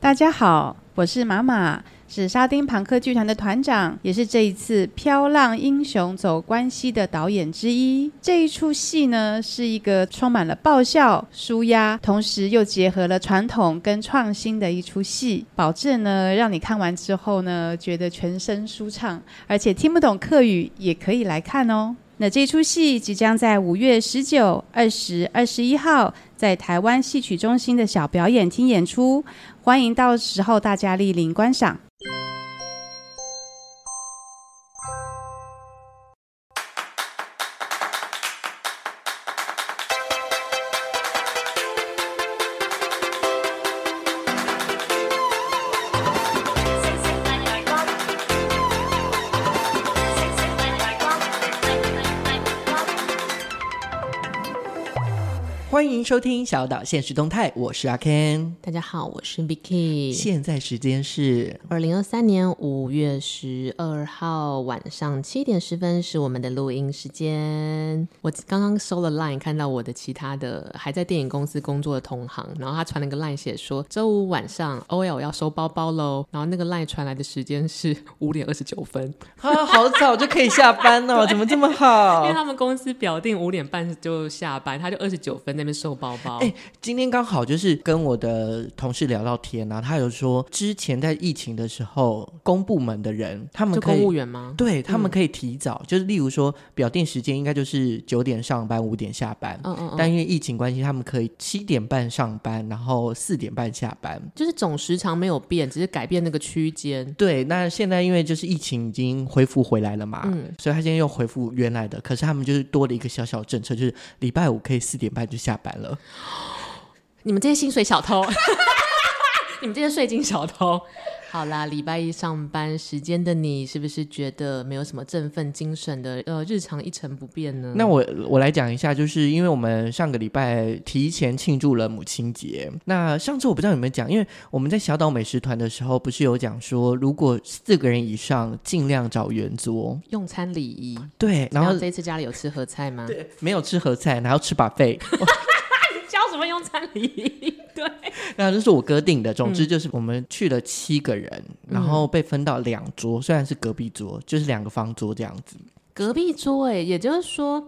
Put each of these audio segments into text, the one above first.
大家好，我是马马，是沙丁庞克剧团的团长，也是这一次《飘浪英雄走关西》的导演之一。这一出戏呢，是一个充满了爆笑、舒压，同时又结合了传统跟创新的一出戏，保证呢，让你看完之后呢，觉得全身舒畅，而且听不懂客语也可以来看哦。那这出戏即将在五月十九、二十、二十一号在台湾戏曲中心的小表演厅演出，欢迎到时候大家莅临观赏。收听小岛现实动态，我是阿 Ken。大家好，我是 Vicky。现在时间是二零二三年五月十二号晚上七点十分，是我们的录音时间。我刚刚收了 Line，看到我的其他的还在电影公司工作的同行，然后他传了个 Line 写说周五晚上 OL 要收包包喽。然后那个 Line 传来的时间是五点二十九分，啊，好早就可以下班哦，怎么这么好？因为他们公司表定五点半就下班，他就二十九分那边。收包包，哎，今天刚好就是跟我的同事聊到天啊，他有说之前在疫情的时候，公部门的人他们公务员吗？对，他们可以提早，嗯、就是例如说表定时间应该就是九点上班，五点下班，嗯嗯，嗯，但因为疫情关系，他们可以七点半上班，然后四点半下班，就是总时长没有变，只是改变那个区间。对，那现在因为就是疫情已经恢复回来了嘛，嗯，所以他现在又恢复原来的，可是他们就是多了一个小小政策，就是礼拜五可以四点半就下班了，你们这些薪水小偷，你们这些税金小偷。好啦，礼拜一上班时间的你，是不是觉得没有什么振奋精神的？呃，日常一成不变呢？那我我来讲一下，就是因为我们上个礼拜提前庆祝了母亲节。那上次我不知道有没有讲，因为我们在小岛美食团的时候，不是有讲说，如果四个人以上，尽量找圆桌用餐礼仪。对，然后，这次家里有吃合菜吗？对，没有吃合菜，然后吃 buffet。教什么用餐礼仪？对，那这是我哥定的。总之就是我们去了七个人，嗯、然后被分到两桌，虽然是隔壁桌，就是两个方桌这样子。隔壁桌，哎，也就是说。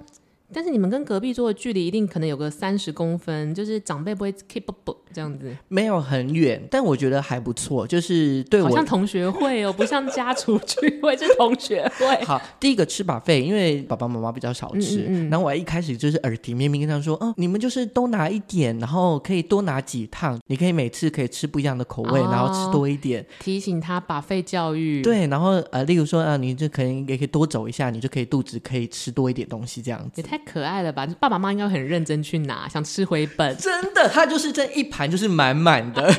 但是你们跟隔壁桌的距离一定可能有个三十公分，就是长辈不会 keep up 这样子。没有很远，但我觉得还不错，就是对我好像同学会哦，不像家族聚会，是同学会。好，第一个吃 buffet，因为爸爸妈妈比较少吃，嗯嗯嗯，然后我一开始就是耳提面命跟他说，嗯，你们就是多拿一点，然后可以多拿几趟，你可以每次可以吃不一样的口味，哦、然后吃多一点，提醒他 buffet 教育。对，然后呃，例如说啊，你就可能也可以多走一下，你就可以肚子可以吃多一点东西这样子。可爱了吧？爸爸妈妈应该很认真去拿，想吃回本。真的，他就是这一盘就是满满的，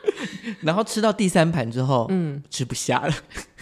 然后吃到第三盘之后，嗯，吃不下了。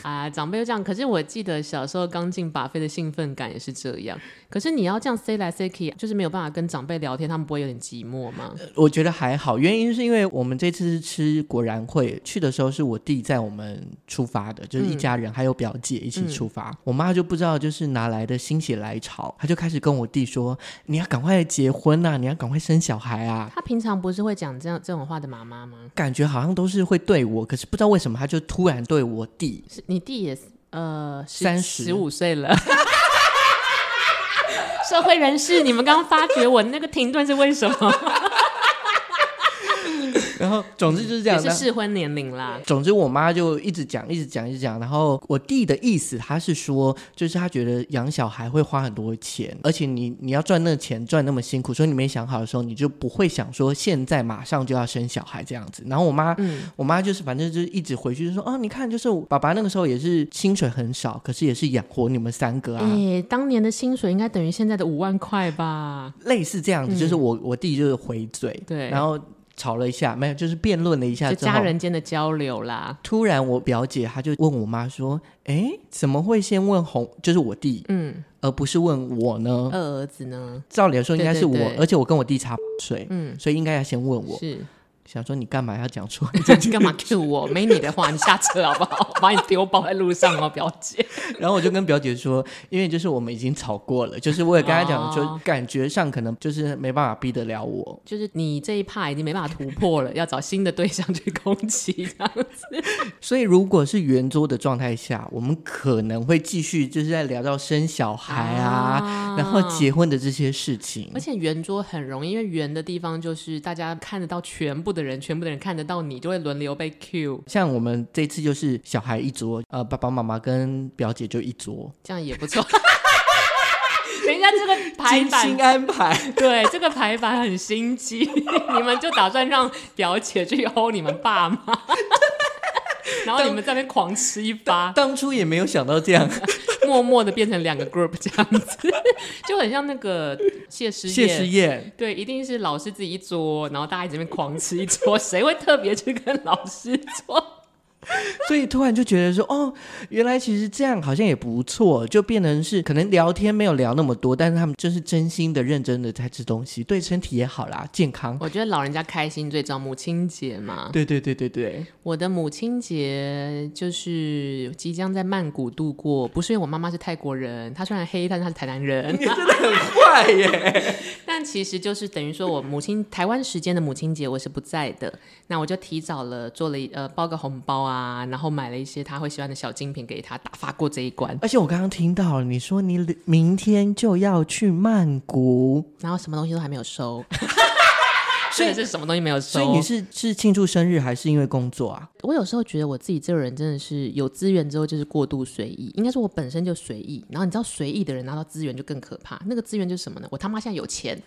啊，长辈就这样。可是我记得小时候刚进 buffet 的兴奋感也是这样。可是你要这样塞来塞去，就是没有办法跟长辈聊天，他们不会有点寂寞吗？我觉得还好，原因是因为我们这次是吃果然会去的时候，是我弟在我们出发的，就是一家人、嗯、还有表姐一起出发。嗯、我妈就不知道就是哪来的心血来潮，她就开始跟我弟说：“你要赶快结婚啊，你要赶快生小孩啊。”她平常不是会讲这样这种话的妈妈吗？感觉好像都是会对我，可是不知道为什么她就突然对我弟。是你弟也是呃三十五岁了，社会人士，你们刚刚发觉我那个停顿是为什么？然后，总之就是这样，是适婚年龄啦。总之，我妈就一直讲，一直讲，一直讲。然后，我弟的意思，他是说，就是他觉得养小孩会花很多钱，而且你你要赚那钱赚那么辛苦，所以你没想好的时候，你就不会想说现在马上就要生小孩这样子。然后我妈，嗯、我妈就是反正就是一直回去就说，哦，你看，就是爸爸那个时候也是薪水很少，可是也是养活你们三个啊。哎，当年的薪水应该等于现在的五万块吧？类似这样子，嗯、就是我我弟就是回嘴，对，然后。吵了一下，没有，就是辩论了一下，就家人间的交流啦。突然，我表姐她就问我妈说：“哎，怎么会先问红？就是我弟，嗯，而不是问我呢？二儿子呢？照理来说应该是我，对对对，而且我跟我弟差岁，嗯，所以应该要先问我。是，想说你干嘛要讲出来？你干嘛 Q 我？没你的话，你下车好不好？把你丢包在路上哦，表姐。然后我就跟表姐说，因为就是我们已经吵过了，就是我也跟她讲说，哦、感觉上可能就是没办法逼得了我，就是你这一趴已经没办法突破了，要找新的对象去攻击这样子。所以如果是圆桌的状态下，我们可能会继续就是在聊到生小孩啊，啊然后结婚的这些事情。而且圆桌很容易，因为圆的地方就是大家看得到全部的人，全部的人看得到你，就会轮流被 cue。像我们这次就是小孩一桌，呃，爸爸妈妈跟表姐就一桌，这样也不错。等一下，这个排版精心安排，对，这个排版很心机。你们就打算让表姐去 hold 你们爸妈，然后你们在那边狂吃一发。当初也没有想到这样，默默的变成两个 group 这样子，就很像那个谢师谢师宴。对，一定是老师自己一桌，然后大家一直在那边狂吃一桌，谁会特别去跟老师桌？所以突然就觉得说，哦，原来其实这样好像也不错，就变成是可能聊天没有聊那么多，但是他们就是真心的、认真的在吃东西，对身体也好啦，健康。我觉得老人家开心最重要，母亲节嘛。对对对对对，我的母亲节就是即将在曼谷度过，不是因为我妈妈是泰国人，她虽然黑，但是她是台南人。你真的很坏耶！但其实就是等于说我母亲台湾时间的母亲节我是不在的，那我就提早了做了呃包个红包啊。啊，然后买了一些他会喜欢的小精品给他，打发过这一关。而且我刚刚听到了，你说你明天就要去曼谷，然后什么东西都还没有收，所以是什么东西没有收？所以你是是庆祝生日还是因为工作啊？我有时候觉得我自己这个人真的是有资源之后就是过度随意，应该说我本身就随意。然后你知道随意的人拿到资源就更可怕，那个资源就是什么呢？我他妈现在有钱。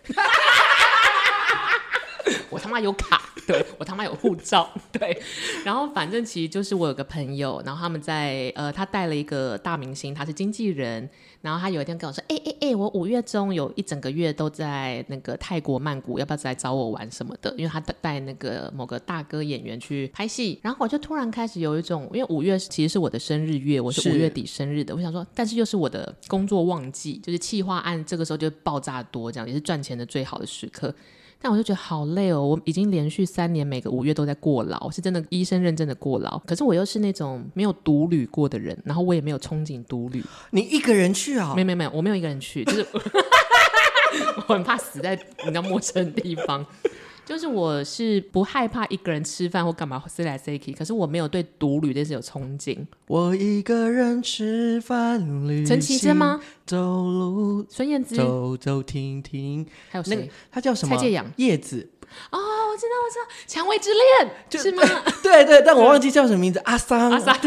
我他妈有卡，对，我他妈有护照，对，然后反正其实就是我有个朋友，然后他们在呃，他带了一个大明星，他是经纪人，然后他有一天跟我说，哎哎哎，我五月中有一整个月都在那个泰国曼谷，要不要再来找我玩什么的？因为他带那个某个大哥演员去拍戏，然后我就突然开始有一种，因为五月其实是我的生日月，我是五月底生日的，我想说，但是又是我的工作旺季，就是企划案这个时候就爆炸多，这样也是赚钱的最好的时刻。但我就觉得好累哦，我已经连续三年每个五月都在过劳，是真的医生认证的过劳。可是我又是那种没有独旅过的人，然后我也没有憧憬独旅。你一个人去啊？没有没有没有，我没有一个人去，就是 我很怕死在你知道陌生的地方。就是我是不害怕一个人吃饭或干嘛 say 来 say 去，可是我没有对独旅这是有憧憬。我一个人吃饭旅行，陈绮贞吗？走路，孙燕姿，走走停停，还有谁？他叫什么？蔡健雅，叶子。哦，我知道，我知道，《蔷薇之恋》就是吗？对对，但我忘记叫什么名字。阿桑，阿桑。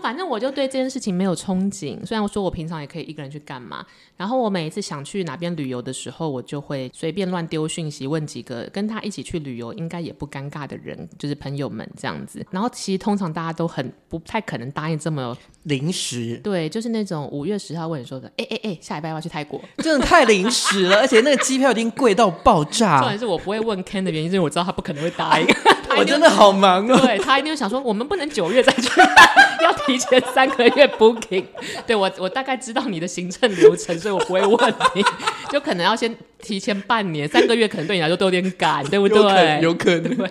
反正我就对这件事情没有憧憬，虽然我说我平常也可以一个人去干嘛，然后我每一次想去哪边旅游的时候，我就会随便乱丢讯息问几个跟他一起去旅游应该也不尴尬的人，就是朋友们这样子。然后其实通常大家都很不太可能答应这么临时，对，就是那种五月十号问你说的，哎哎哎，下礼拜要去泰国？真的太临时了，而且那个机票已经贵到爆炸。重点是我不会问 Ken 的原因，是因为我知道他不可能会答应。我真的好忙哦。对，他一定会想说，我们不能九月再去，要提前三个月 booking。对，我，我大概知道你的行政流程，所以我不会问你，就可能要先提前半年，三个月可能对你来说都有点赶，对不对？有可能，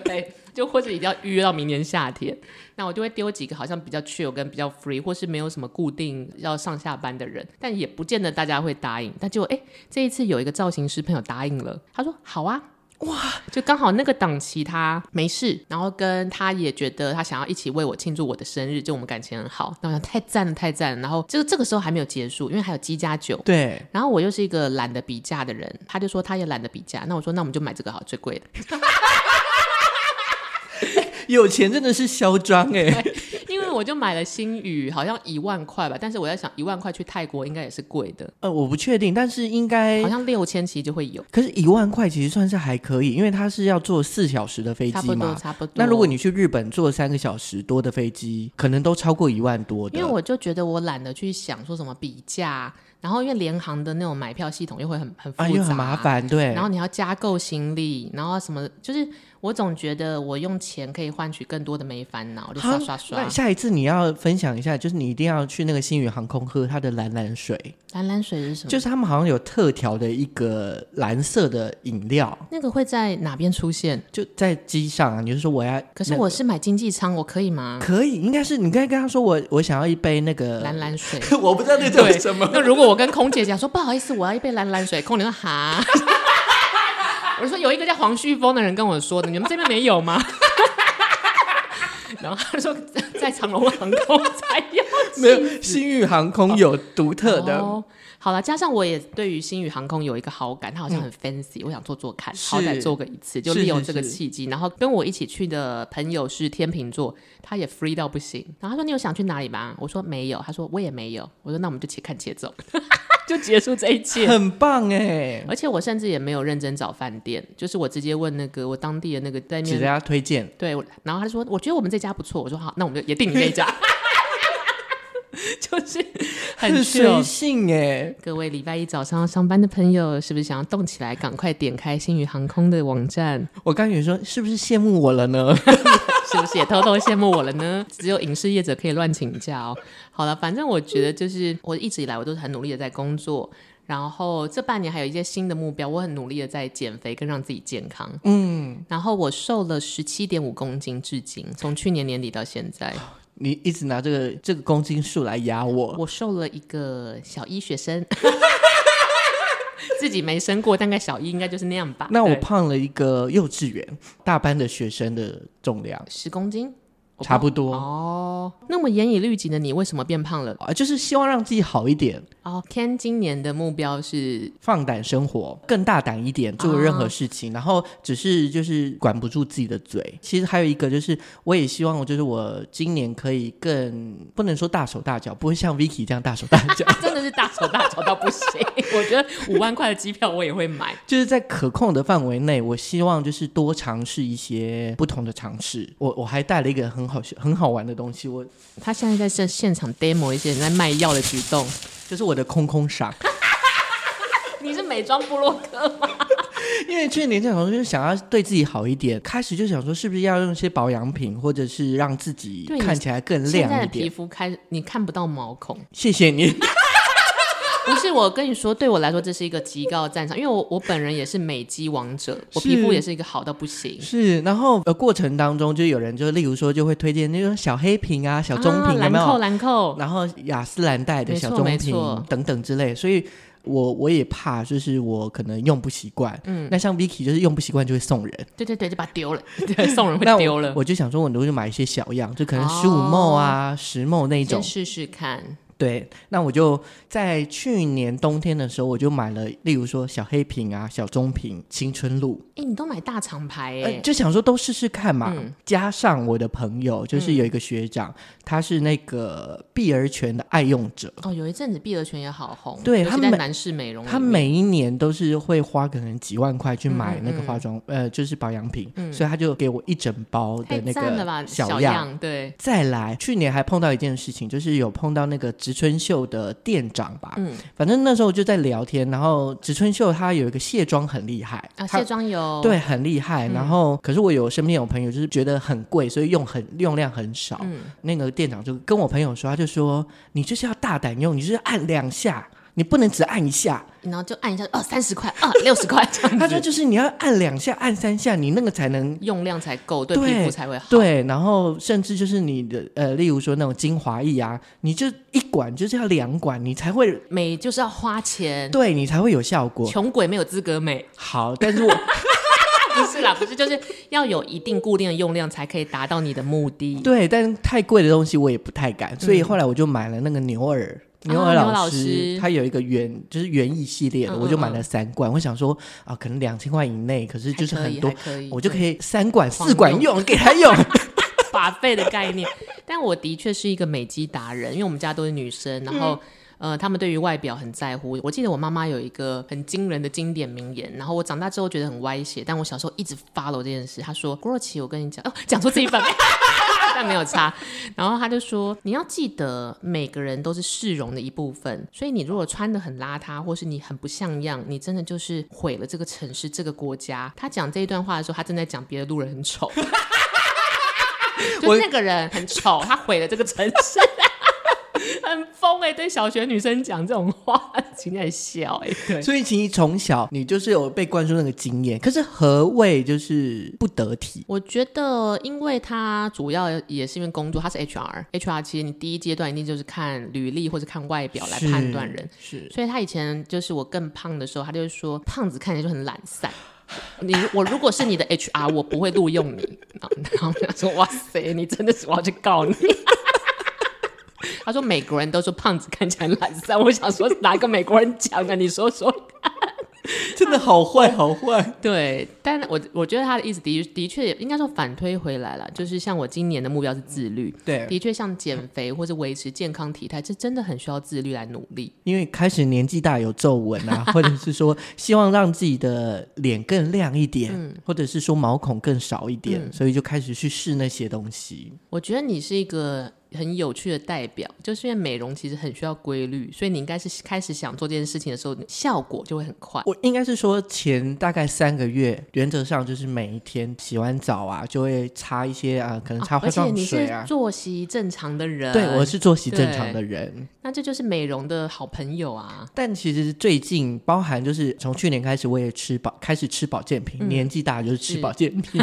就或者一定要预约到明年夏天，那我就会丢几个好像比较 chill 跟比较 free，或是没有什么固定要上下班的人，但也不见得大家会答应。但就哎，这一次有一个造型师朋友答应了，他说好啊。哇，就刚好那个档期他没事，然后跟他也觉得他想要一起为我庆祝我的生日，就我们感情很好。那我想太赞了，太赞了。然后就是这个时候还没有结束，因为还有鸡加酒。对。然后我又是一个懒得比价的人，他就说他也懒得比价。那我说那我们就买这个好，最贵的。有钱真的是嚣张哎。我就买了新宇，好像一万块吧。但是我在想，一万块去泰国应该也是贵的。呃，我不确定，但是应该好像六千其实就会有。可是，一万块其实算是还可以，因为它是要坐四小时的飞机嘛。差不多，差不多。那如果你去日本坐三个小时多的飞机，可能都超过一万多的。因为我就觉得我懒得去想说什么比价。然后因为联航的那种买票系统又会很很复杂，啊，又很麻烦，对。然后你要加购行李，然后什么，就是我总觉得我用钱可以换取更多的没烦恼，就刷刷刷。那下一次你要分享一下，就是你一定要去那个星宇航空喝它的蓝蓝水。蓝蓝水是什么？就是他们好像有特调的一个蓝色的饮料。那个会在哪边出现？就在机上啊。你就是说我要，可是我是买经济舱，我可以吗？可以，应该是你刚才跟他说我我想要一杯那个蓝蓝水，我不知道那叫什么。那如果我跟空姐讲说不好意思，我要一杯蓝蓝水，空姐说哈。我说有一个叫黄旭峰的人跟我说的，你们这边没有吗？然后他说在长隆航空才有，没有新宇航空有独特的。好了，加上我也对于星宇航空有一个好感，它好像很 fancy，、嗯、我想做做看，好歹做个一次，就利用这个契机。然后跟我一起去的朋友是天秤座，他也 free 到不行。然后他说你有想去哪里吗？我说没有。他说我也没有。我说那我们就且看且走。就结束这一切，很棒哎！而且我甚至也没有认真找饭店，就是我直接问那个我当地的那个在面，给大家推荐。对，然后他就说，我觉得我们这家不错。我说好，那我们就也订你那家。就是很随性哎！各位礼拜一早上上班的朋友，是不是想要动起来，赶快点开星宇航空的网站？我刚以为说，是不是羡慕我了呢？是不是也偷偷羡慕我了呢？只有影视业者可以乱请假哦。好了，反正我觉得就是我一直以来我都是很努力的在工作，然后这半年还有一些新的目标，我很努力的在减肥跟让自己健康。嗯，然后我瘦了十七点五公斤，至今从去年年底到现在。你一直拿这个这个公斤数来压我，我瘦了一个小一学生。自己没生过，大概小一应该就是那样吧。那我胖了一个幼稚园大班的学生的重量，十公斤。差不多哦。那么严以律己的你，为什么变胖了？啊，就是希望让自己好一点。哦，Ken 今年的目标是放胆生活，更大胆一点，做任何事情。哦、然后只是就是管不住自己的嘴。其实还有一个就是，我也希望我就是我今年可以更不能说大手大脚，不会像 Vicky 这样大手大脚。真的是大手大脚到不行。我觉得五万块的机票我也会买。就是在可控的范围内，我希望就是多尝试一些不同的尝试。我我还带了一个很好很好玩的东西，我他现在在现现场 demo 一些人在卖药的举动，就是我的空空傻。你是美妆部落客吗？因为去年这种就是想要对自己好一点，开始就想说是不是要用一些保养品，或者是让自己看起来更亮一点。现在的皮肤开你看不到毛孔，谢谢你。不是我跟你说，对我来说这是一个极高的赞赏，因为我我本人也是美肌王者，我皮肤也是一个好到不行。是，然后呃过程当中就有人就例如说就会推荐那种小黑瓶啊、小棕瓶，有没有？兰蔻，兰蔻，然后雅诗兰黛的小棕瓶等等之类，所以我我也怕就是我可能用不习惯。嗯，那像 Vicky 就是用不习惯就会送人，对对对，就把它丢了，对，送人会丢了我。我就想说，我都会买一些小样，就可能十五 ml 啊、十 ml 那种，先试试看。对，那我就在去年冬天的时候，我就买了，例如说小黑瓶啊、小棕瓶、青春露。哎，你都买大厂牌哎、呃，就想说都试试看嘛。嗯、加上我的朋友，就是有一个学长，嗯、他是那个碧儿泉的爱用者。哦，有一阵子碧儿泉也好红，对，他们男士美容，他每一年都是会花可能几万块去买那个化妆，呃，就是保养品，嗯、所以他就给我一整包的那个小样。小样对，再来，去年还碰到一件事情，就是有碰到那个。植村秀的店长吧，嗯，反正那时候就在聊天，然后植村秀他有一个卸妆很厉害啊，卸妆油对很厉害，嗯、然后可是我有身边有朋友就是觉得很贵，所以用很用量很少，嗯，那个店长就跟我朋友说，他就说你就是要大胆用，你就是按两下。你不能只按一下，然后就按一下，哦，三十块，二，六十块这样子。他说就是你要按两下，按三下，你那个才能用量才够，对，对皮肤才会好。对，然后甚至就是你的呃，例如说那种精华液啊，你就一管就是要两管，你才会美，就是要花钱，对你才会有效果。穷鬼没有资格美。好，但是我 不是啦，不是，就是要有一定固定的用量才可以达到你的目的。对，但太贵的东西我也不太敢，所以后来我就买了那个牛耳。牛耳老师，他有一个园，就是园艺系列的，我就买了三罐。我想说啊，可能两千块以内，可是就是很多，我就可以三管四管用，给他用，把费的概念。但我的确是一个美肌达人，因为我们家都是女生，然后、嗯、呃，他们对于外表很在乎。我记得我妈妈有一个很惊人的经典名言，然后我长大之后觉得很歪斜，但我小时候一直 follow 这件事。她说：“郭若琪，我跟你讲，哦，讲出自己本名。”没有差。然后他就说，你要记得每个人都是市容的一部分，所以你如果穿的很邋遢，或是你很不像样，你真的就是毁了这个城市、这个国家。他讲这一段话的时候，他正在讲别的路人很丑，就那个人很丑，他毁了这个城市。很疯哎、欸，对小学女生讲这种话，请在笑哎、欸。对，所以其实从小你就是有被灌输那个经验。可是何谓就是不得体？我觉得，因为他主要也是因为工作，他是 HR，HR 其实你第一阶段一定就是看履历或者看外表来判断人。是，是，所以他以前就是我更胖的时候，他就是说胖子看起来就很懒散。你我如果是你的 HR，我不会录用你。然后他说：“哇塞，你真的是我要去告你。” 他说：“美国人都说胖子看起来懒散。”我想说哪个美国人讲的？你说说看，真的好坏，好坏。对，但我我觉得他的意思的的确应该说反推回来了，就是像我今年的目标是自律。对，的确像减肥或者维持健康体态，这真的很需要自律来努力。因为开始年纪大有皱纹啊，或者是说希望让自己的脸更亮一点，嗯、或者是说毛孔更少一点，嗯、所以就开始去试那些东西。我觉得你是一个。很有趣的代表，就是因为美容其实很需要规律，所以你应该是开始想做这件事情的时候，效果就会很快。我应该是说前大概三个月，原则上就是每一天洗完澡啊，就会擦一些啊，可能擦化妆水啊。作息正常的人，对，我是作息正常的人，那这就是美容的好朋友啊。但其实最近，包含就是从去年开始，我也吃保，开始吃保健品，嗯、年纪大就是吃保健品。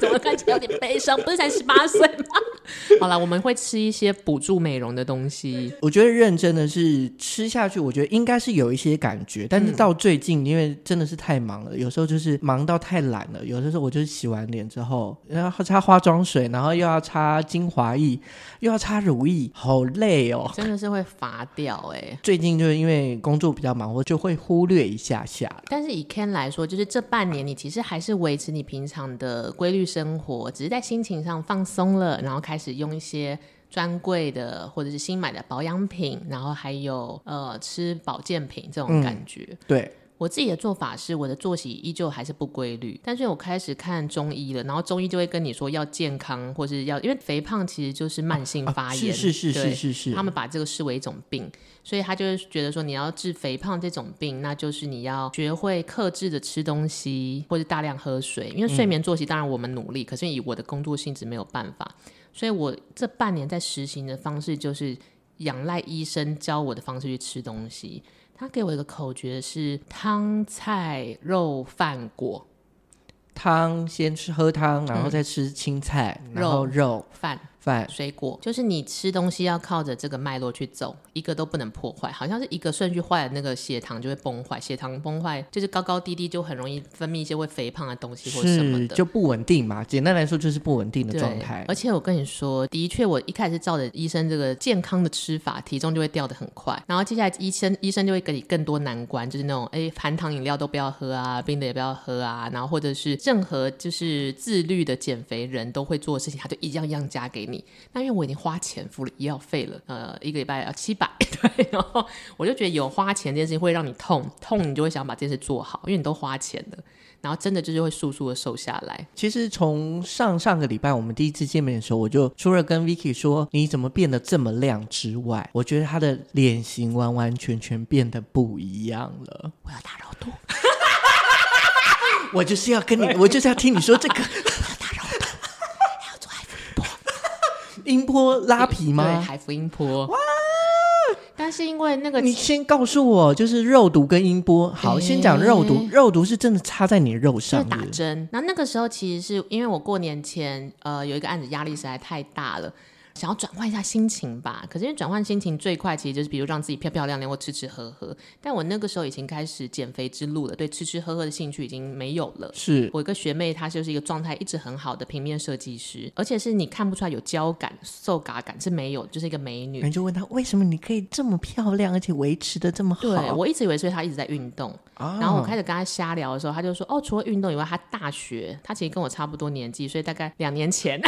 怎么看起来有点悲伤？不是才十八岁吗？好了，我们会吃一些补助美容的东西。我觉得认真的是吃下去，我觉得应该是有一些感觉。但是到最近，嗯、因为真的是太忙了，有时候就是忙到太懒了。有的时候我就是洗完脸之后，然后擦化妆水，然后又要擦精华液，又要擦乳液，好累哦，真的是会乏掉哎、欸。最近就是因为工作比较忙，我就会忽略一下下。但是以 Ken 来说，就是这半年你其实还是维持你平常的规律生活，只是在心情上放松了，然后开始用一些专柜的或者是新买的保养品，然后还有呃吃保健品这种感觉。嗯、对。我自己的做法是，我的作息依旧还是不规律，但是我开始看中医了，然后中医就会跟你说要健康，或是要，因为肥胖其实就是慢性发炎，啊啊、是是是是是是，他们把这个视为一种病，所以他就是觉得说，你要治肥胖这种病，那就是你要学会克制的吃东西，或者大量喝水，因为睡眠作息当然我们努力，嗯、可是以我的工作性质没有办法，所以我这半年在实行的方式就是仰赖医生教我的方式去吃东西。他给我一个口诀是汤菜肉饭果，汤先吃喝汤，然后再吃青菜，嗯、然后肉。饭。饭水果，就是你吃东西要靠着这个脉络去走，一个都不能破坏。好像是一个顺序坏了，那个血糖就会崩坏，血糖崩坏就是高高低低，就很容易分泌一些会肥胖的东西或什么的，就不稳定嘛。简单来说就是不稳定的状态。而且我跟你说，的确，我一开始照着医生这个健康的吃法，体重就会掉的很快。然后接下来医生医生就会给你更多难关，就是那种哎，含糖饮料都不要喝啊，冰的也不要喝啊，然后或者是任何就是自律的减肥人都会做的事情，他就一样一样加给你。那因为我已经花钱付了医药费了，呃，一个礼拜要七百，对，然后我就觉得有花钱这件事情会让你痛，痛你就会想把这件事做好，因为你都花钱了，然后真的就是会速速的瘦下来。其实从上上个礼拜我们第一次见面的时候，我就除了跟 Vicky 说你怎么变得这么亮之外，我觉得他的脸型完完全全变得不一样了。我要打肉毒，我就是要跟你，我就是要听你说这个。音波拉皮吗？对，海福音波。哇！但是因为那个，你先告诉我，就是肉毒跟音波。好，欸、先讲肉毒。肉毒是真的插在你的肉上，打针。那那个时候其实是因为我过年前，呃，有一个案子压力实在太大了。想要转换一下心情吧，可是因为转换心情最快，其实就是比如让自己漂漂亮亮或吃吃喝喝。但我那个时候已经开始减肥之路了，对吃吃喝喝的兴趣已经没有了。是我一个学妹，她就是一个状态一直很好的平面设计师，而且是你看不出来有胶感、瘦嘎感是没有，就是一个美女。你就问她为什么你可以这么漂亮，而且维持的这么好？对，我一直以为是她一直在运动，哦、然后我开始跟她瞎聊的时候，她就说：“哦，除了运动以外，她大学她其实跟我差不多年纪，所以大概两年前。”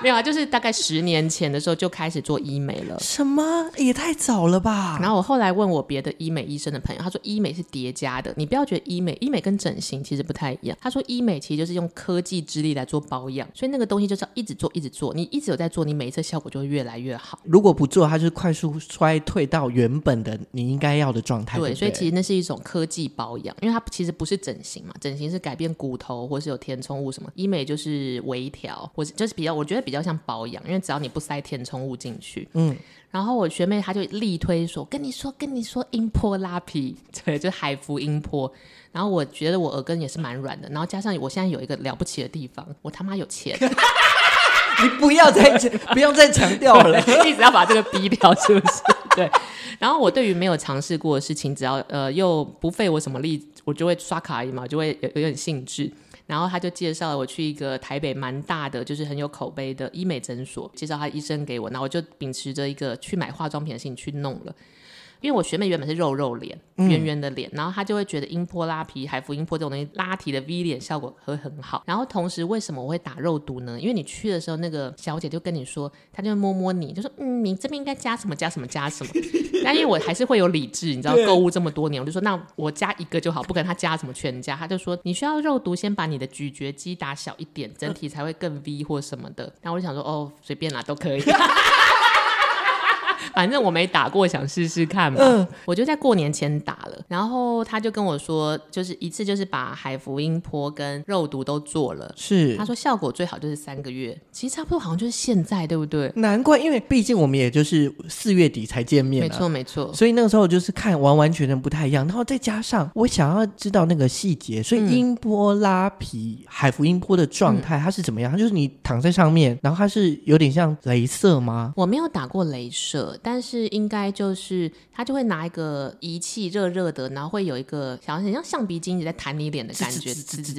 没有啊，就是大概十年前的时候就开始做医美了。什么？也太早了吧？然后我后来问我别的医美医生的朋友，他说医美是叠加的，你不要觉得医美，医美跟整形其实不太一样。他说医美其实就是用科技之力来做保养，所以那个东西就是要一直做，一直做，你一直有在做，你每一次效果就会越来越好。如果不做，它就是快速衰退到原本的你应该要的状态。对，对，所以其实那是一种科技保养，因为它其实不是整形嘛，整形是改变骨头或是有填充物什么，医美就是微调，或是就是比较，我觉得比较像保养，因为只要你不塞填充物进去，嗯。然后我学妹她就力推说，跟你说跟你说音波拉皮，对，就海芙音波。然后我觉得我耳根也是蛮软的，然后加上我现在有一个了不起的地方，我他妈有钱。你不要再不用再强调了，一直要把这个逼掉，是不是？对。然后我对于没有尝试过的事情，只要呃又不费我什么力，我就会刷卡而已嘛，就会有有点兴致。然后他就介绍了我去一个台北蛮大的，就是很有口碑的医美诊所，介绍他医生给我，那我就秉持着一个去买化妆品的心去弄了。因为我学妹原本是肉肉脸，圆圆的脸，嗯、然后她就会觉得音波拉皮、海芙音波这种东西拉提的 V 脸效果会很好。然后同时，为什么我会打肉毒呢？因为你去的时候，那个小姐就跟你说，她就会摸摸你，就说嗯，你这边应该加什么加什么加什么。但因为我还是会有理智，你知道，购物这么多年，我就说那我加一个就好，不可能她加什么全加。她就说你需要肉毒，先把你的咀嚼肌打小一点，整体才会更 V 或什么的。然后我就想说哦，随便啦，都可以。反正我没打过，想试试看嘛。嗯，我就在过年前打了，然后他就跟我说，就是一次就是把海福音波跟肉毒都做了。是，他说效果最好就是三个月，其实差不多好像就是现在，对不对？难怪，因为毕竟我们也就是四月底才见面。没错，没错。所以那个时候就是看完完全全不太一样，然后再加上我想要知道那个细节，所以音波拉皮、嗯、海福音波的状态它是怎么样？它就是你躺在上面，然后它是有点像镭射吗？我没有打过镭射。但是应该就是他就会拿一个仪器热热的，然后会有一个好像很像橡皮筋一直在弹你脸的感觉，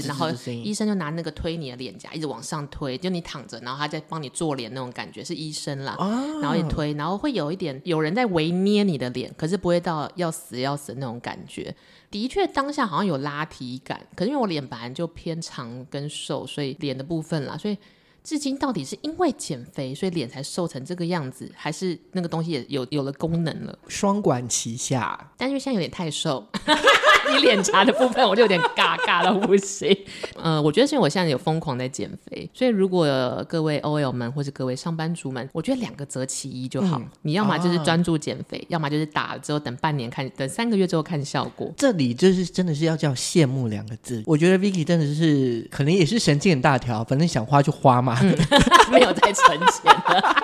然后医生就拿那个推你的脸颊，一直往上推，就你躺着，然后他在帮你做脸那种感觉，是医生啦，然后一推，然后会有一点有人在微捏你的脸，可是不会到要死要死的那种感觉。的确当下好像有拉提感，可是因为我脸本来就偏长跟瘦，所以脸的部分啦，所以。至今到底是因为减肥，所以脸才瘦成这个样子，还是那个东西也有有了功能了？双管齐下。但是因为现在有点太瘦。你脸颊的部分我就有点尬尬到不行。呃，我觉得是因为我现在有疯狂在减肥，所以如果各位 OL 们或者各位上班族们，我觉得两个择其一就好。嗯、你要么就是专注减肥，啊、要么就是打了之后等半年看，等三个月之后看效果。这里就是真的是要叫羡慕两个字。我觉得 Vicky 真的是可能也是神经很大条，反正想花就花嘛，嗯、没有在存钱的。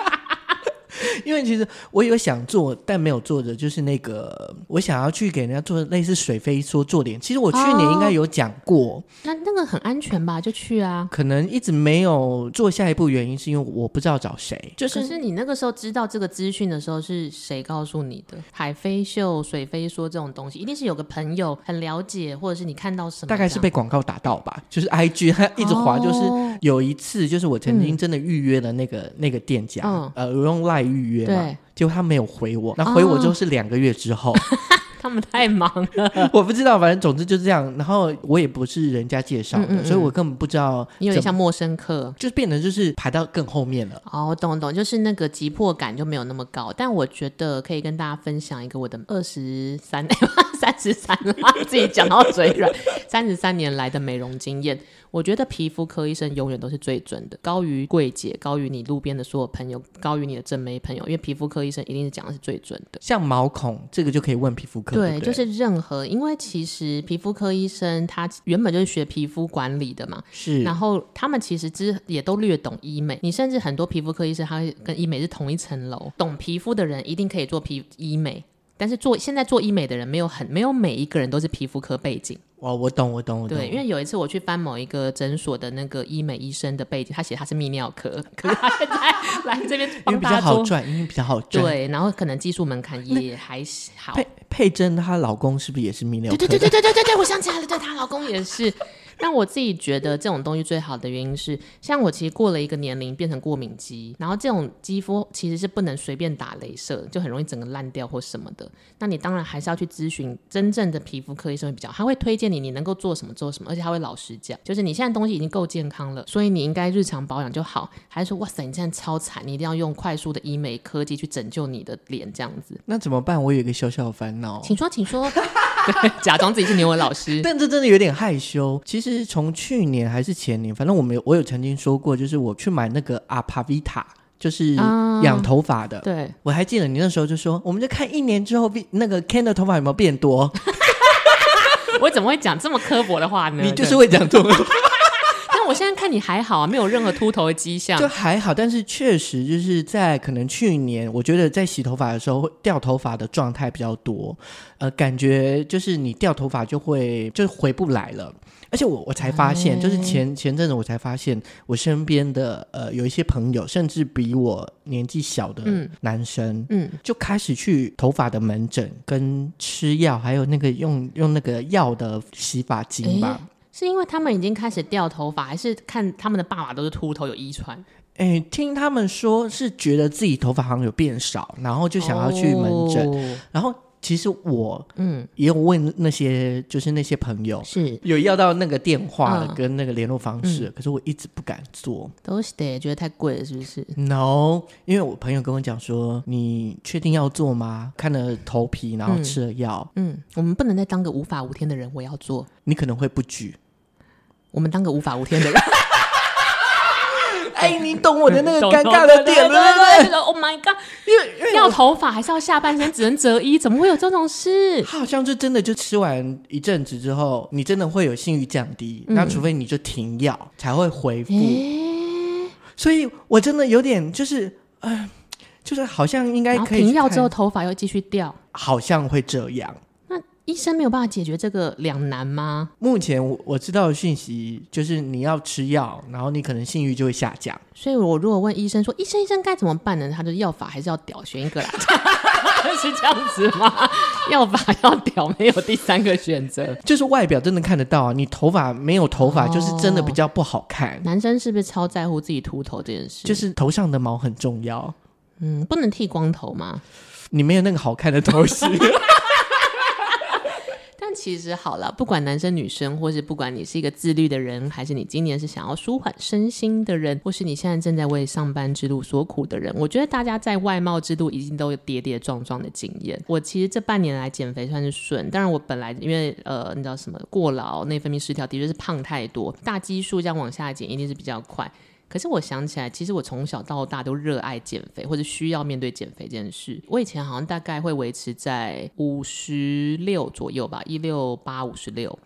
因为其实我有想做，但没有做的就是那个，我想要去给人家做类似水飞梭做脸。其实我去年应该有讲过，哦、那那个很安全吧？就去啊。可能一直没有做下一步，原因是因为我不知道找谁。就是，是你那个时候知道这个资讯的时候，是谁告诉你的？海飞秀、水飞梭这种东西，一定是有个朋友很了解，或者是你看到什么？大概是被广告打到吧。就是 IG 他一直滑，就是有一次，就是我曾经真的预约了那个、嗯、那个店家，嗯、呃，我用赖预约。嘛，结果他没有回我，那回我之后是两个月之后。哦 他们太忙了，我不知道，反正总之就是这样。然后我也不是人家介绍的，嗯嗯嗯，所以我根本不知道。你有点像陌生客，就变得就是排到更后面了。哦，我懂懂，就是那个急迫感就没有那么高。但我觉得可以跟大家分享一个我的二十三、三十三了，自己讲到嘴软。三十三年来的美容经验，我觉得皮肤科医生永远都是最准的，高于柜姐，高于你路边的所有朋友，高于你的正妹朋友，因为皮肤科医生一定是讲的是最准的。像毛孔这个就可以问皮肤科。对，就是任何，因为其实皮肤科医生他原本就是学皮肤管理的嘛，是，然后他们其实之也都略懂医美，你甚至很多皮肤科医生，他跟医美是同一层楼，懂皮肤的人一定可以做皮医美，但是做现在做医美的人没有很没有每一个人都是皮肤科背景。哦，我懂，我懂，我懂。对，因为有一次我去翻某一个诊所的那个医美医生的背景，他写他是泌尿科，可是他现在 来这边因为比较好赚，因为比较好赚。对，然后可能技术门槛也还好。佩佩珍她老公是不是也是泌尿科？对对对对对对对，我想起来了，对，她老公也是。但我自己觉得这种东西最好的原因是，像我其实过了一个年龄变成过敏肌，然后这种肌肤其实是不能随便打镭射，就很容易整个烂掉或什么的。那你当然还是要去咨询真正的皮肤科医生会比较，他会推荐你你能够做什么做什么，而且他会老实讲，就是你现在东西已经够健康了，所以你应该日常保养就好。还是说哇塞，你现在超惨，你一定要用快速的医美科技去拯救你的脸这样子？那怎么办？我有一个小小的烦恼，请说，请说。对，假装自己是牛文老师，但这真的有点害羞。其实从去年还是前年，反正我们有，我有曾经说过，就是我去买那个阿帕维塔，就是养头发的。啊、对，我还记得你那时候就说，我们就看一年之后，那个 Ken 的头发有没有变多。我怎么会讲这么刻薄的话呢？你就是会讲这种。我现在看你还好啊，没有任何秃头的迹象，就还好。但是确实就是在可能去年，我觉得在洗头发的时候掉头发的状态比较多，呃，感觉就是你掉头发就会就回不来了。而且我我才发现，就是前前阵子我才发现，我身边的呃有一些朋友，甚至比我年纪小的男生，嗯，嗯就开始去头发的门诊跟吃药，还有那个用用那个药的洗发精吧。是因为他们已经开始掉头发，还是看他们的爸爸都是秃头有遗传？哎，听他们说是觉得自己头发好像有变少，然后就想要去门诊。哦、然后其实我嗯也有问那些就是那些朋友是有要到那个电话跟那个联络方式，嗯、可是我一直不敢做，都是得，觉得太贵了，是不是？No，因为我朋友跟我讲说，你确定要做吗？看了头皮，然后吃了药，嗯，嗯，我们不能再当个无法无天的人，我要做，你可能会不举。我们当个无法无天的人，哎，你懂我的那个 尴尬的点了，对不对？Oh my god！因为掉头发还是要下半身只能折衣，怎么会有这种事？他好像就真的就吃完一阵子之后，你真的会有性欲降低，那除非你就停药才会恢复。所以我真的有点就是，呃，就是好像应该可以停药之后头发又继续掉，好像会这样。医生没有办法解决这个两难吗？目前我我知道的讯息就是你要吃药，然后你可能性欲就会下降。所以我如果问医生说：“医生，医生该怎么办呢？”他的药法还是要屌，选一个啦，是这样子吗？药法要屌，没有第三个选择。就是外表真的看得到啊，你头发没有头发，就是真的比较不好看。哦，男生是不是超在乎自己秃头这件事？就是头上的毛很重要。嗯，不能剃光头吗？你没有那个好看的头型。其实好了，不管男生女生，或是不管你是一个自律的人，还是你今年是想要舒缓身心的人，或是你现在正在为上班之路所苦的人，我觉得大家在外貌之路已经都有跌跌撞撞的经验。我其实这半年来减肥算是顺，当然我本来因为呃，你知道什么过劳、内分泌失调，的确是胖太多，大基数这样往下减一定是比较快。可是我想起来，其实我从小到大都热爱减肥，或者需要面对减肥这件事。我以前好像大概会维持在五十六左右吧，一六八五十六。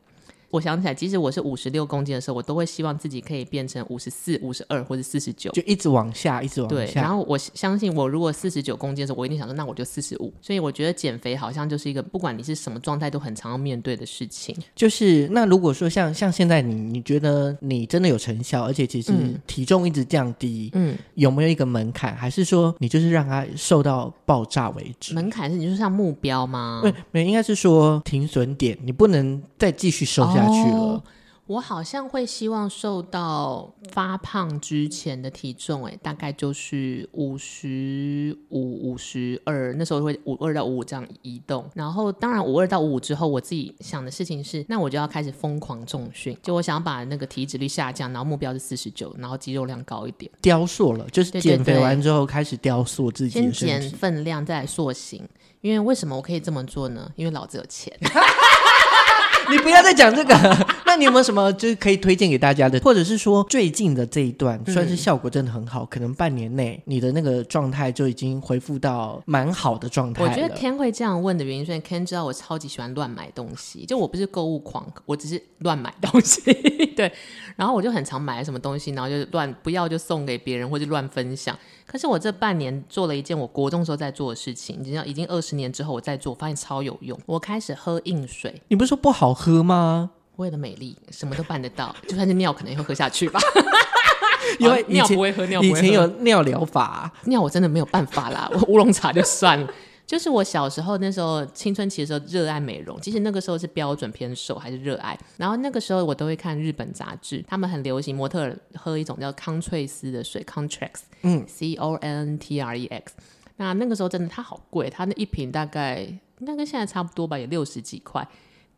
我想起来，即使我是五十六公斤的时候，我都会希望自己可以变成五十四、五十二或者四十九，就一直往下，一直往下。对，然后我相信，我如果四十九公斤的时候，我一定想说，那我就四十五。所以我觉得减肥好像就是一个，不管你是什么状态，都很常要面对的事情。就是那如果说像像现在你，你觉得你真的有成效，而且其实体重一直降低，嗯，有没有一个门槛？还是说你就是让它瘦到爆炸为止？门槛是你就是像目标吗？对，没，应该是说停损点，你不能再继续瘦下去。下去了。哦，我好像会希望瘦到发胖之前的体重，哎，大概就是五十五、五十二，那时候会五二到五五这样移动。然后，当然五二到五五之后，我自己想的事情是，那我就要开始疯狂重训，就我想要把那个体脂率下降，然后目标是四十九，然后肌肉量高一点，雕塑了，就是减肥完之后开始雕塑自己的身体，先减分量再来塑形。因为为什么我可以这么做呢？因为老子有钱。你不要再讲这个，那你有没有什么就是可以推荐给大家的，或者是说最近的这一段算是效果真的很好，嗯、可能半年内你的那个状态就已经恢复到蛮好的状态。我觉得 Ken 会这样问的原因，是因为 Ken 知道我超级喜欢乱买东西，就我不是购物狂，我只是乱买东西。对，然后我就很常买什么东西，然后就乱不要就送给别人，或者乱分享。可是我这半年做了一件我国中时候在做的事情，你知道，已经二十年之后我在做，我发现超有用。我开始喝硬水。你不是说不好喝吗？为了美丽，什么都办得到，就算是尿可能也会喝下去吧。因为尿不会喝，尿不会喝。以前有尿疗法，尿我真的没有办法啦，我乌龙茶就算了。就是我小时候那时候青春期的时候热爱美容，其实那个时候是标准偏瘦还是热爱。然后那个时候我都会看日本杂志，他们很流行模特喝一种叫康翠丝的水，Contrex，嗯，C O N T R E X。那那个时候真的它好贵，它那一瓶大概应该跟现在差不多吧，也六十几块。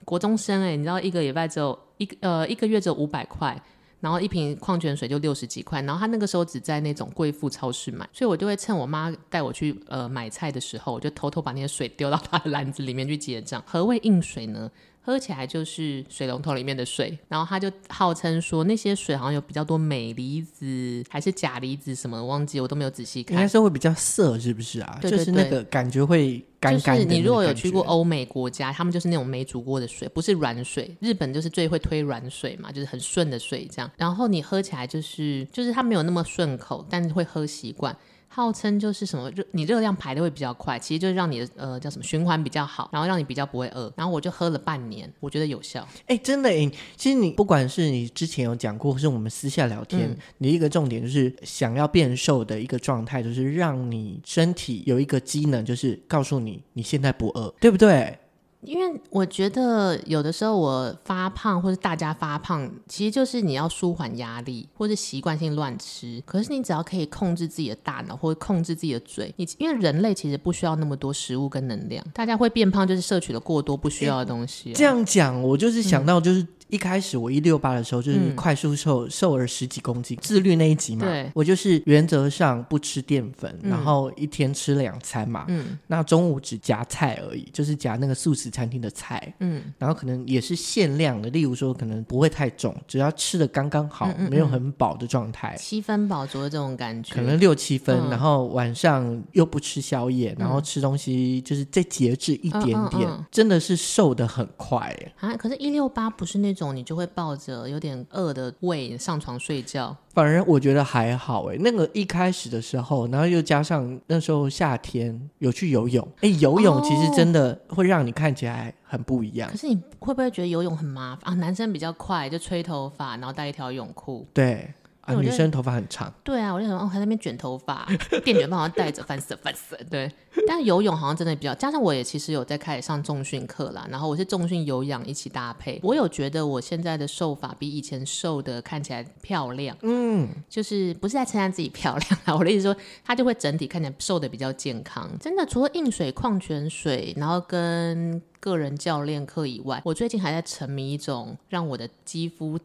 国中生哎、欸，你知道一个礼拜只有一个呃一个月只有五百块。然后一瓶矿泉水就六十几块，然后他那个时候只在那种贵妇超市买，所以我就会趁我妈带我去呃买菜的时候，我就偷偷把那些水丢到他的篮子里面去结账。何谓硬水呢？喝起来就是水龙头里面的水，然后他就号称说那些水好像有比较多镁离子还是钾离子什么，我忘记我都没有仔细看。应该是会比较涩，是不是啊？对对对，就是那个感觉会干干的。就是你如果有去过欧美国家，他们就是那种没煮过的水，不是软水。日本就是最会推软水嘛，就是很顺的水这样。然后你喝起来就是就是它没有那么顺口，但是会喝习惯。号称就是什么热，你热量排的会比较快，其实就是让你的呃叫什么循环比较好，然后让你比较不会饿。然后我就喝了半年，我觉得有效。哎、欸，真的哎，其实你不管是你之前有讲过，或是我们私下聊天，嗯、你一个重点就是想要变瘦的一个状态，就是让你身体有一个机能，就是告诉你你现在不饿，对不对？因为我觉得有的时候我发胖，或是大家发胖，其实就是你要舒缓压力，或是习惯性乱吃。可是你只要可以控制自己的大脑，或者控制自己的嘴，你因为人类其实不需要那么多食物跟能量。大家会变胖，就是摄取了过多不需要的东西啊。这样讲，我就是想到就是。嗯一开始我一六八的时候就是快速瘦，嗯、瘦了十几公斤，自律那一集嘛，对，我就是原则上不吃淀粉，嗯、然后一天吃两餐嘛，嗯，那中午只夹菜而已，就是夹那个素食餐厅的菜，嗯，然后可能也是限量的，例如说可能不会太重，只要吃的刚刚好，没有很饱的状态，七分饱足的这种感觉，可能六七分，嗯、然后晚上又不吃宵夜，然后吃东西就是再节制一点点，真的是瘦的很快啊！可是，一六八不是那种你就会抱着有点饿的胃上床睡觉，反而我觉得还好哎。那个一开始的时候，然后又加上那时候夏天有去游泳，哎，游泳其实真的会让你看起来很不一样。可是你会不会觉得游泳很麻烦啊？男生比较快，就吹头发，然后带一条泳裤。对。啊，女生头发很长。对啊，我就想哦，还在那边卷头发，电卷棒好像带着，烦死了烦死了。对，但是游泳好像真的比较，加上我也其实有在开始上重训课啦，然后我是重训有氧一起搭配，我有觉得我现在的瘦法比以前瘦的看起来漂亮。嗯，就是不是在称赞自己漂亮啊，我的意思说，它就会整体看起来瘦的比较健康。真的，除了硬水、矿泉水，然后跟个人教练课以外，我最近还在沉迷一种让我的肌肤。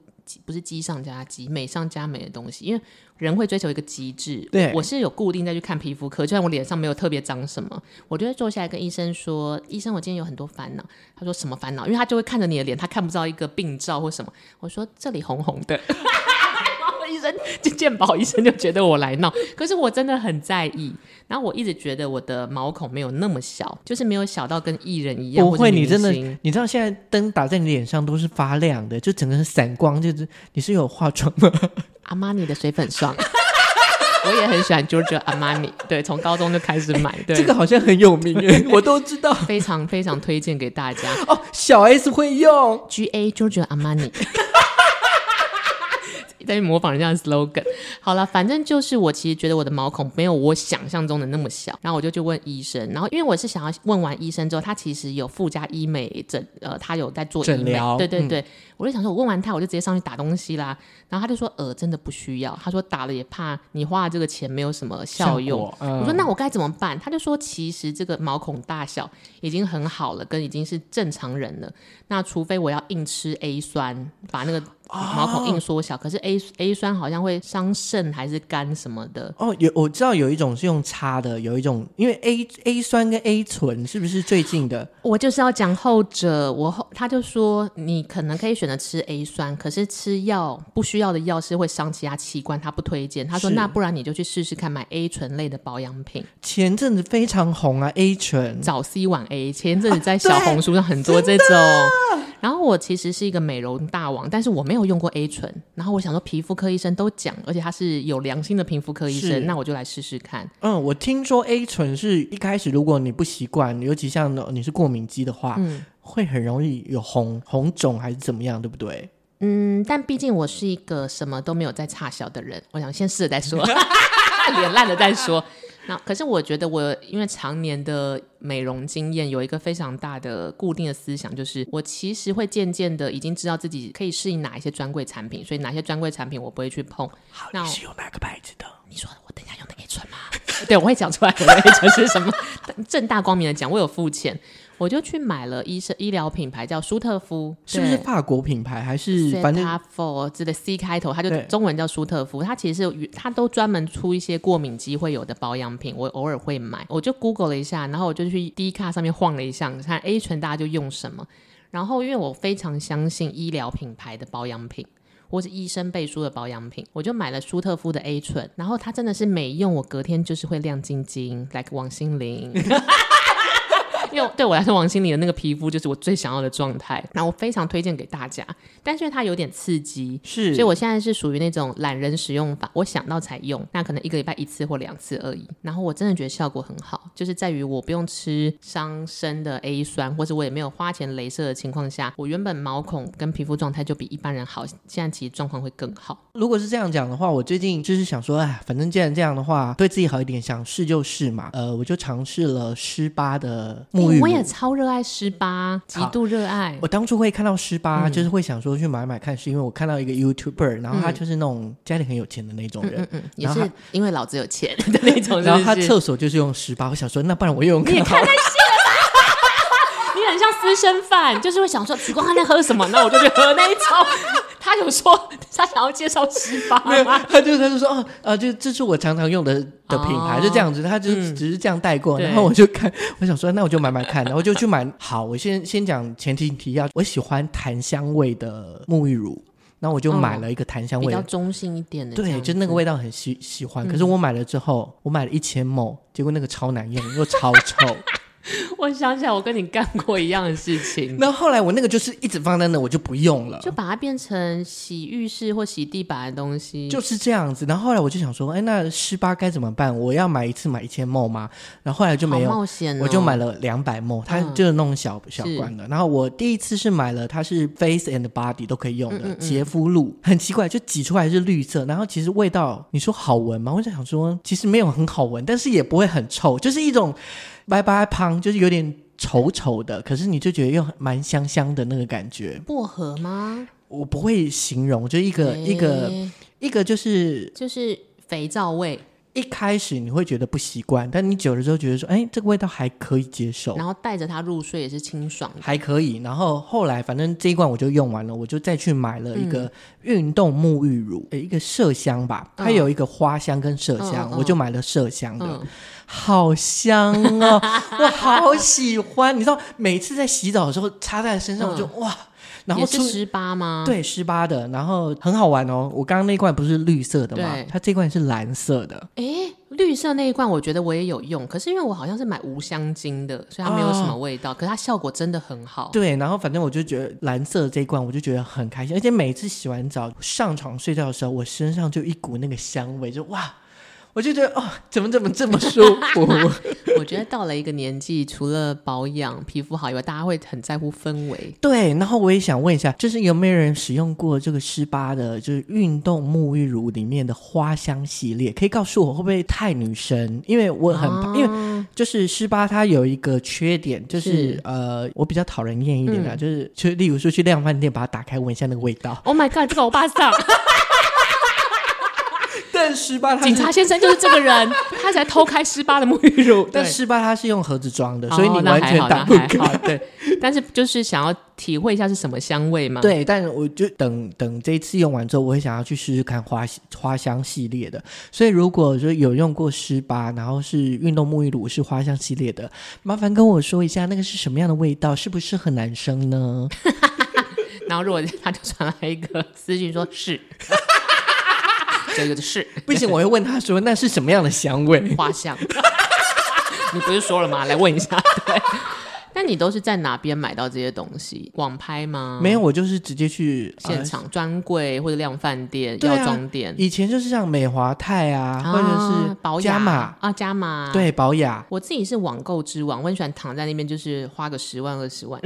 不是积上加积，美上加美的东西，因为人会追求一个极致。对，我是有固定再去看皮肤科，就算我脸上没有特别长什么，我就会坐下来跟医生说：“医生，我今天有很多烦恼。”他说：“什么烦恼？”因为他就会看着你的脸，他看不到一个病灶或什么。我说：“这里红红的。”医生 就健保医生就觉得我来闹，可是我真的很在意。然后我一直觉得我的毛孔没有那么小，就是没有小到跟艺人一样。不会，你真的，你知道现在灯打在你脸上都是发亮的，就整个人闪光，就是你是有化妆吗？阿玛尼的水粉霜，我也很喜欢 Giorgio Armani，对，从高中就开始买。对，这个好像很有名耶，我都知道，非常非常推荐给大家。哦，小 S 会用 G A Giorgio Armani。在模仿人家的 slogan，好了，反正就是我其实觉得我的毛孔没有我想象中的那么小，然后我就去问医生，然后因为我是想要问完医生之后，他其实有附加医美诊，呃，他有在做医，疗对对对，嗯、我就想说，我问完他，我就直接上去打东西啦，然后他就说，呃，真的不需要，他说打了也怕你花这个钱没有什么效用，嗯、我说那我该怎么办？他就说，其实这个毛孔大小已经很好了，跟已经是正常人了，那除非我要硬吃 A 酸，把那个。毛孔硬缩小，可是 A A 酸好像会伤肾还是肝什么的哦。有我知道有一种是用擦的，有一种因为 A A 酸跟 A 醇是不是最近的？我就是要讲后者，我后他就说你可能可以选择吃 A 酸，可是吃药不需要的药是会伤其他器官，他不推荐。他说那不然你就去试试看买 A 醇类的保养品。前阵子非常红啊，A 醇早 C 晚 A，前阵子在小红书上很多这种。然后我其实是一个美容大王，但是我没有用过 A 醇。然后我想说，皮肤科医生都讲，而且他是有良心的皮肤科医生，那我就来试试看。嗯，我听说 A 醇是一开始如果你不习惯，尤其像你是过敏肌的话，嗯，会很容易有红红肿还是怎么样，对不对？嗯，但毕竟我是一个什么都没有在差小的人，我想先试了再说，脸烂了再说。那可是我觉得我因为常年的美容经验，有一个非常大的固定的思想，就是我其实会渐渐的已经知道自己可以适应哪一些专柜产品，所以哪些专柜产品我不会去碰。好，那你是用哪个牌子的？你说我等一下用的 A 醇吗？对，我会讲出来我的 A 醇是什么，正大光明的讲，我有付钱。我就去买了医生医疗品牌，叫舒特夫，是不是法国品牌还是反正 for 之类 C 开头，它就中文叫舒特夫。它其实是它都专门出一些过敏肌会有的保养品，我偶尔会买。我就 Google 了一下，然后我就去 D 卡上面晃了一下，看 A 醇大家就用什么。然后因为我非常相信医疗品牌的保养品，或是医生背书的保养品，我就买了舒特夫的 A 醇。然后它真的是每用我隔天就是会亮晶晶，like 王心凌。因为对我来说，王心凌的那个皮肤就是我最想要的状态，然后我非常推荐给大家。但是它有点刺激，是，所以我现在是属于那种懒人使用法，我想到才用，那可能一个礼拜一次或两次而已。然后我真的觉得效果很好，就是在于我不用吃伤身的 A 酸，或者我也没有花钱镭射的情况下，我原本毛孔跟皮肤状态就比一般人好，现在其实状况会更好。如果是这样讲的话，我最近就是想说，哎，反正既然这样的话，对自己好一点，想试就试嘛。呃，我就尝试了施巴的。我也超热爱施巴，极度热爱。我当初会看到施巴，嗯、就是会想说去买买看，是因为我看到一个 YouTuber，然后他就是那种家里很有钱的那种人，嗯嗯，嗯，也是因为老子有钱的那种是是。然后他厕所就是用施巴，我想说，那不然我用看好了。你 很像私生饭，就是会想说，许光他在喝什么，那我就去喝那一种。他有说 他想要介绍施巴吗？他就他就说哦，呃，就这是我常常用的的品牌，哦、就这样子。他就只是这样带过，嗯、然后我就看，我想说，那我就买买看，然后就去买。好，我先先讲前提提要，我喜欢檀香味的沐浴乳，那我就买了一个檀香味，比较中性一点的。对，就那个味道很喜喜欢。可是我买了之后，我买了一千 ml，结果那个超难用，又超臭。我想起来，我跟你干过一样的事情。那后来我那个就是一直放在那，我就不用了，就把它变成洗浴室或洗地板的东西，就是这样子。然后后来我就想说，哎，那施巴该怎么办？我要买一次买一千 ml 吗？然后后来就没有，冒险哦，我就买了两百 ml，它就是那种小小罐的。然后我第一次是买了，它是 face and body 都可以用的洁肤露，很奇怪，就挤出来是绿色。然后其实味道，你说好闻吗？我就想说，其实没有很好闻，但是也不会很臭，就是一种。白白胖，就是有点丑丑的，可是你就觉得又蛮香香的那个感觉。薄荷吗？我不会形容，就一个、欸、一个一个就是就是肥皂味。一开始你会觉得不习惯，但你久了之后觉得说，哎，这个味道还可以接受。然后带着它入睡也是清爽的，还可以。然后后来反正这一罐我就用完了，我就再去买了一个运动沐浴乳，嗯、一个麝香吧，它有一个花香跟麝香，嗯、我就买了麝香的。嗯好香哦，我好喜欢。你知道，每次在洗澡的时候擦在身上，我就、嗯、哇。然后是十八吗？对，十八的。然后很好玩哦。我刚刚那一罐不是绿色的吗？它这罐是蓝色的。哎，绿色那一罐我觉得我也有用，可是因为我好像是买无香精的，所以它没有什么味道。哦、可是它效果真的很好。对，然后反正我就觉得蓝色这一罐，我就觉得很开心。而且每次洗完澡上床睡觉的时候，我身上就一股那个香味，就哇。我就觉得哦，怎么怎么这么舒服？我觉得到了一个年纪，除了保养皮肤好以外，大家会很在乎氛围。对，然后我也想问一下，就是有没有人使用过这个施巴的，就是运动沐浴乳里面的花香系列？可以告诉我会不会太女生？因为我很怕，啊、因为就是施巴它有一个缺点，就是，是呃，我比较讨人厌一点的，嗯、就是就例如说去量贩店把它打开闻一下那个味道。Oh my god，这个欧巴桑。但施巴，警察先生就是这个人，他才偷开施巴的沐浴乳。但施巴他是用盒子装的，所以你完全打不开。对，但是就是想要体会一下是什么香味嘛。对，但我就等等这一次用完之后，我会想要去试试看花花香系列的。所以如果说有用过施巴，然后是运动沐浴乳是花香系列的，麻烦跟我说一下那个是什么样的味道，适不适合男生呢？然后如果他就传来一个私信说是。这个是不行，我会问他说：“那是什么样的香味？”花香。你不是说了吗？来问一下。对。那你都是在哪边买到这些东西？网拍吗？没有，我就是直接去现场专柜或者量贩店、药妆店。以前就是像美华泰啊，或者是宝雅啊，加码。对，宝雅。我自己是网购之王，我很喜欢躺在那边，就是花个十万二十万。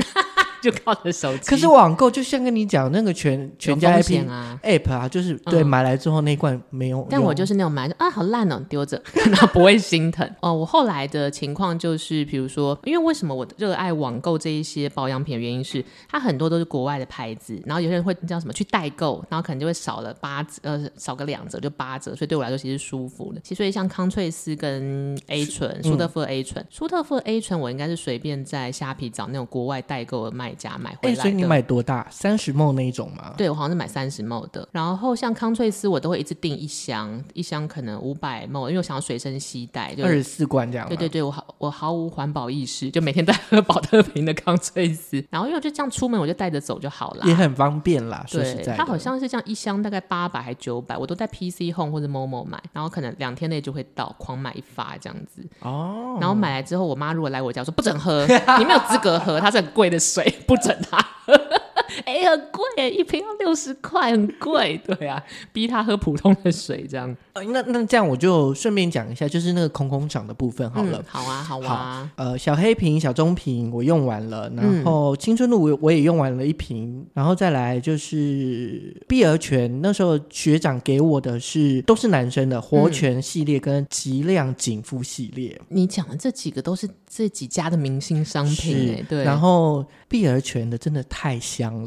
就靠着手机。可是网购就像跟你讲那个全全家 app 啊，app 啊，就是对、嗯、买来之后那一罐没有。但我就是那种买啊好烂哦，丢着，然后不会心疼哦。我后来的情况就是，比如说，因为为什么我热爱网购这一些保养品的原因是，它很多都是国外的牌子，然后有些人会叫什么去代购，然后可能就会少了八折，呃，少个两折就八折，所以对我来说其实是舒服的。其实所以像康翠丝跟 A 醇，舒特夫的 A 醇，舒、嗯、特夫的 A 醇，我应该是随便在虾皮找那种国外代购的卖家买回来的。所以你买多大？三十 ml 那一种吗？对，我好像是买三十 ml 的。然后像康翠丝，我都会一直订一箱，一箱可能五百 ml，因为我想要随身携带，就二十四罐这样。对对对，我毫我毫无环保意识，就每天在喝宝特瓶的康翠丝。然后因为我就这样出门，我就带着走就好了，也很方便啦。对，说实在，它好像是这样一箱大概八百还九百，我都在 PC Home 或者 Momo 买，然后可能两天内就会到，狂买一发这样子。哦。然后买来之后，我妈如果来我家说不准喝，你没有资格喝，它是很贵的水，不准他。哎、欸，很贵，一瓶要六十块，很贵。对啊，逼他喝普通的水，这样。呃，那那这样我就顺便讲一下，就是那个空空掌的部分好了。嗯、好啊，好啊。好呃，小黑瓶、小中瓶我用完了，然后青春露我我也用完了一瓶，嗯、然后再来就是碧儿泉，那时候学长给我的是都是男生的活泉系列跟极亮紧肤系列。嗯、你讲的这几个都是这几家的明星商品，哎，对。然后碧儿泉的真的太香了。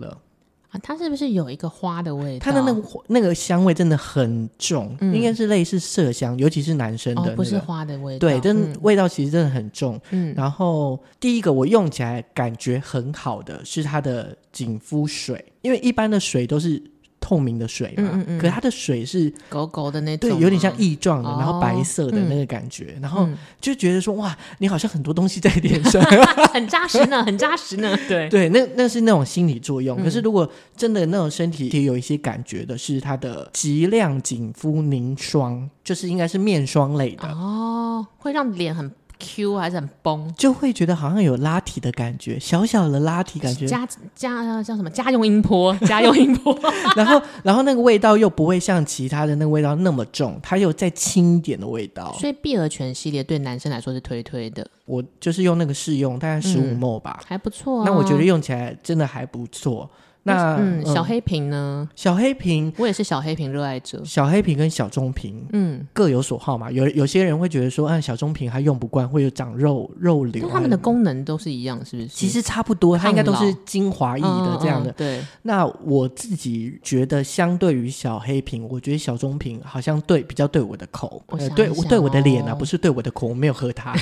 它是不是有一个花的味道？它的那个那个香味真的很重，嗯、应该是类似麝香，尤其是男生的、那个哦，不是花的味道。对，真的味道其实真的很重。嗯，然后第一个我用起来感觉很好的是它的紧肤水，因为一般的水都是。透明的水嘛，嗯嗯嗯，可是它的水是狗狗的那种，对，有点像液状的，哦、然后白色的那个感觉，嗯、然后就觉得说哇，你好像很多东西在脸上，很扎实呢，很扎实呢。对对，那那是那种心理作用。嗯、可是如果真的那种身体也有一些感觉的，是它的极亮紧肤凝霜，就是应该是面霜类的哦，会让脸很。Q 还是很崩，就会觉得好像有拉提的感觉，小小的拉提感觉。家家叫什么？家用音波，家用音波。然后，然后那个味道又不会像其他的那个味道那么重，它有再轻一点的味道。所以碧儿泉系列对男生来说是推推的。我就是用那个试用，大概十五 ml 吧，还不错啊。那我觉得用起来真的还不错。那嗯，小黑瓶呢？小黑瓶，我也是小黑瓶热爱者。小黑瓶跟小中瓶，嗯，各有所好嘛。有有些人会觉得说，啊，小中瓶还用不惯，会有长肉肉瘤。那他们的功能都是一样，是不是？其实差不多，它应该都是精华液的这样的。对。那我自己觉得，相对于小黑瓶，我觉得小中瓶好像对比较对我的口，对对我的脸啊，不是对我的口，我没有喝它。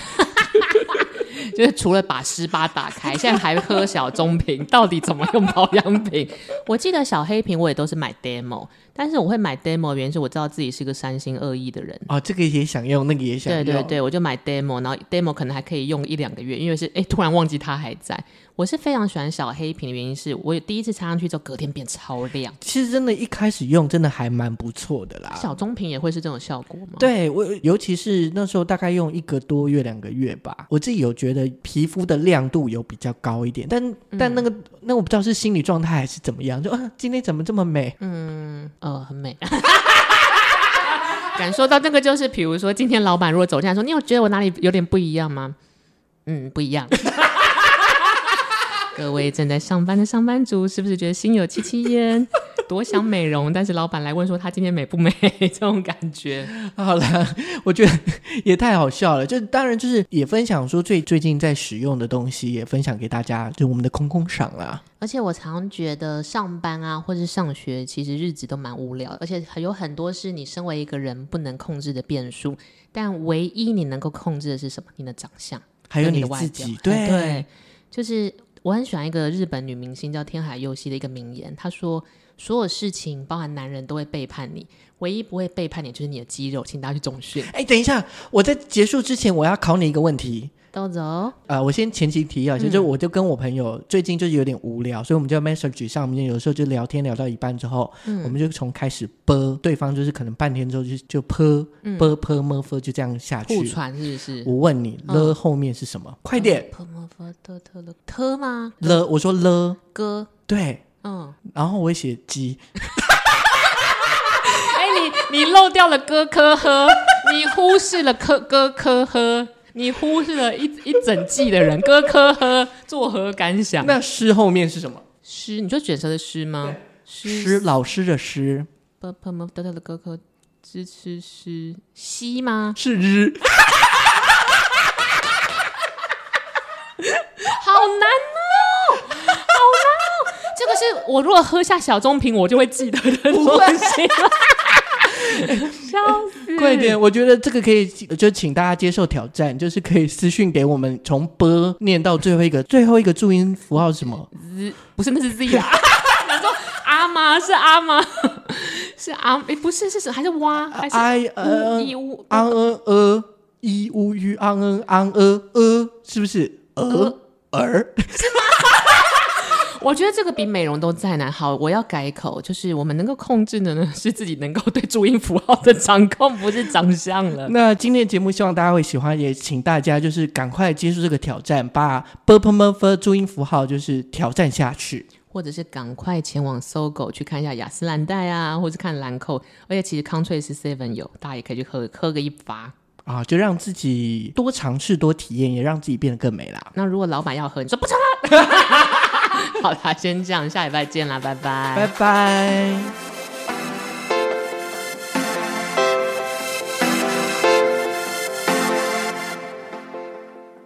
就是除了把湿巴打开，现在还喝小棕瓶，到底怎么用保养品？我记得小黑瓶我也都是买 demo。但是我会买 demo 的原因是我知道自己是个三心二意的人哦，这个也想用，那个也想用，对对对，我就买 demo，然后 demo 可能还可以用一两个月，因为是哎突然忘记它还在。我是非常喜欢小黑瓶的原因是我第一次擦上去之后隔天变超亮。其实真的，一开始用真的还蛮不错的啦。小棕瓶也会是这种效果吗？对，我尤其是那时候大概用一个多月两个月吧，我自己有觉得皮肤的亮度有比较高一点，但、嗯、但那个那我不知道是心理状态还是怎么样，就啊今天怎么这么美？嗯，呃，很美。感受到那个就是，比如说今天老板如果走进来说，你有觉得我哪里有点不一样吗？嗯，不一样。各位正在上班的上班族，是不是觉得心有戚戚焉？多想美容，但是老板来问说他今天美不美？这种感觉。好了，我觉得也太好笑了。就当然就是也分享说最最近在使用的东西，也分享给大家，就我们的空空赏啦。而且我常觉得上班啊，或是上学，其实日子都蛮无聊，而且有很多是你身为一个人不能控制的变数。但唯一你能够控制的是什么？你的长相，还有你的外表。对对，就是我很喜欢一个日本女明星叫天海佑希的一个名言，她说。所有事情，包含男人都会背叛你，唯一不会背叛你就是你的肌肉。请大家去重训。哎，等一下，我在结束之前，我要考你一个问题。豆子哦，呃，我先前期提要，其实我就跟我朋友最近就是有点无聊，嗯、所以我们就 message 上面有时候就聊天聊到一半之后，嗯、我们就从开始播，对方就是可能半天之后就就泼泼泼么么就这样下去。互传是不是？我问你，了后面是什么？快点。泼么么特特了特吗？了，我说了哥，对。嗯，然后我会写鸡。哎、欸，你你漏掉了哥科呵，你忽视了科哥科呵，你忽视了一一整季的人，哥科呵作何感想？那诗后面是什么？诗，你说卷舌的诗吗？诗，老师的诗。不不不，得得的哥科支持诗西吗？是日。好难哦！这个是我如果喝下小棕瓶，我就会记得的东西。笑死！快点，我觉得这个可以，就请大家接受挑战，就是可以私讯给我们，从 ㄅ 念到最后一个，最后一个注音符号是什么？Z 不是，那是 Z 啊。阿妈是阿妈？是阿？哎，不是，是什？还是蛙？还是 I N U N N E I U U N N N E E 是不是？鹅儿？我觉得这个比美容都再难。好，我要改口，就是我们能够控制的呢，是自己能够对注音符号的掌控，不是长相了。那今天节目希望大家会喜欢，也请大家就是赶快接受这个挑战，把 b u r p l e f 注音符号就是挑战下去。或者是赶快前往搜狗去看一下雅诗兰黛啊，或是看兰蔻，而且其实康翠是 Seven 有，大家也可以去喝喝个一发啊，就让自己多尝试多体验，也让自己变得更美啦。那如果老板要喝，你说不成了。好啦，先这样，下礼拜见啦，拜拜，拜拜。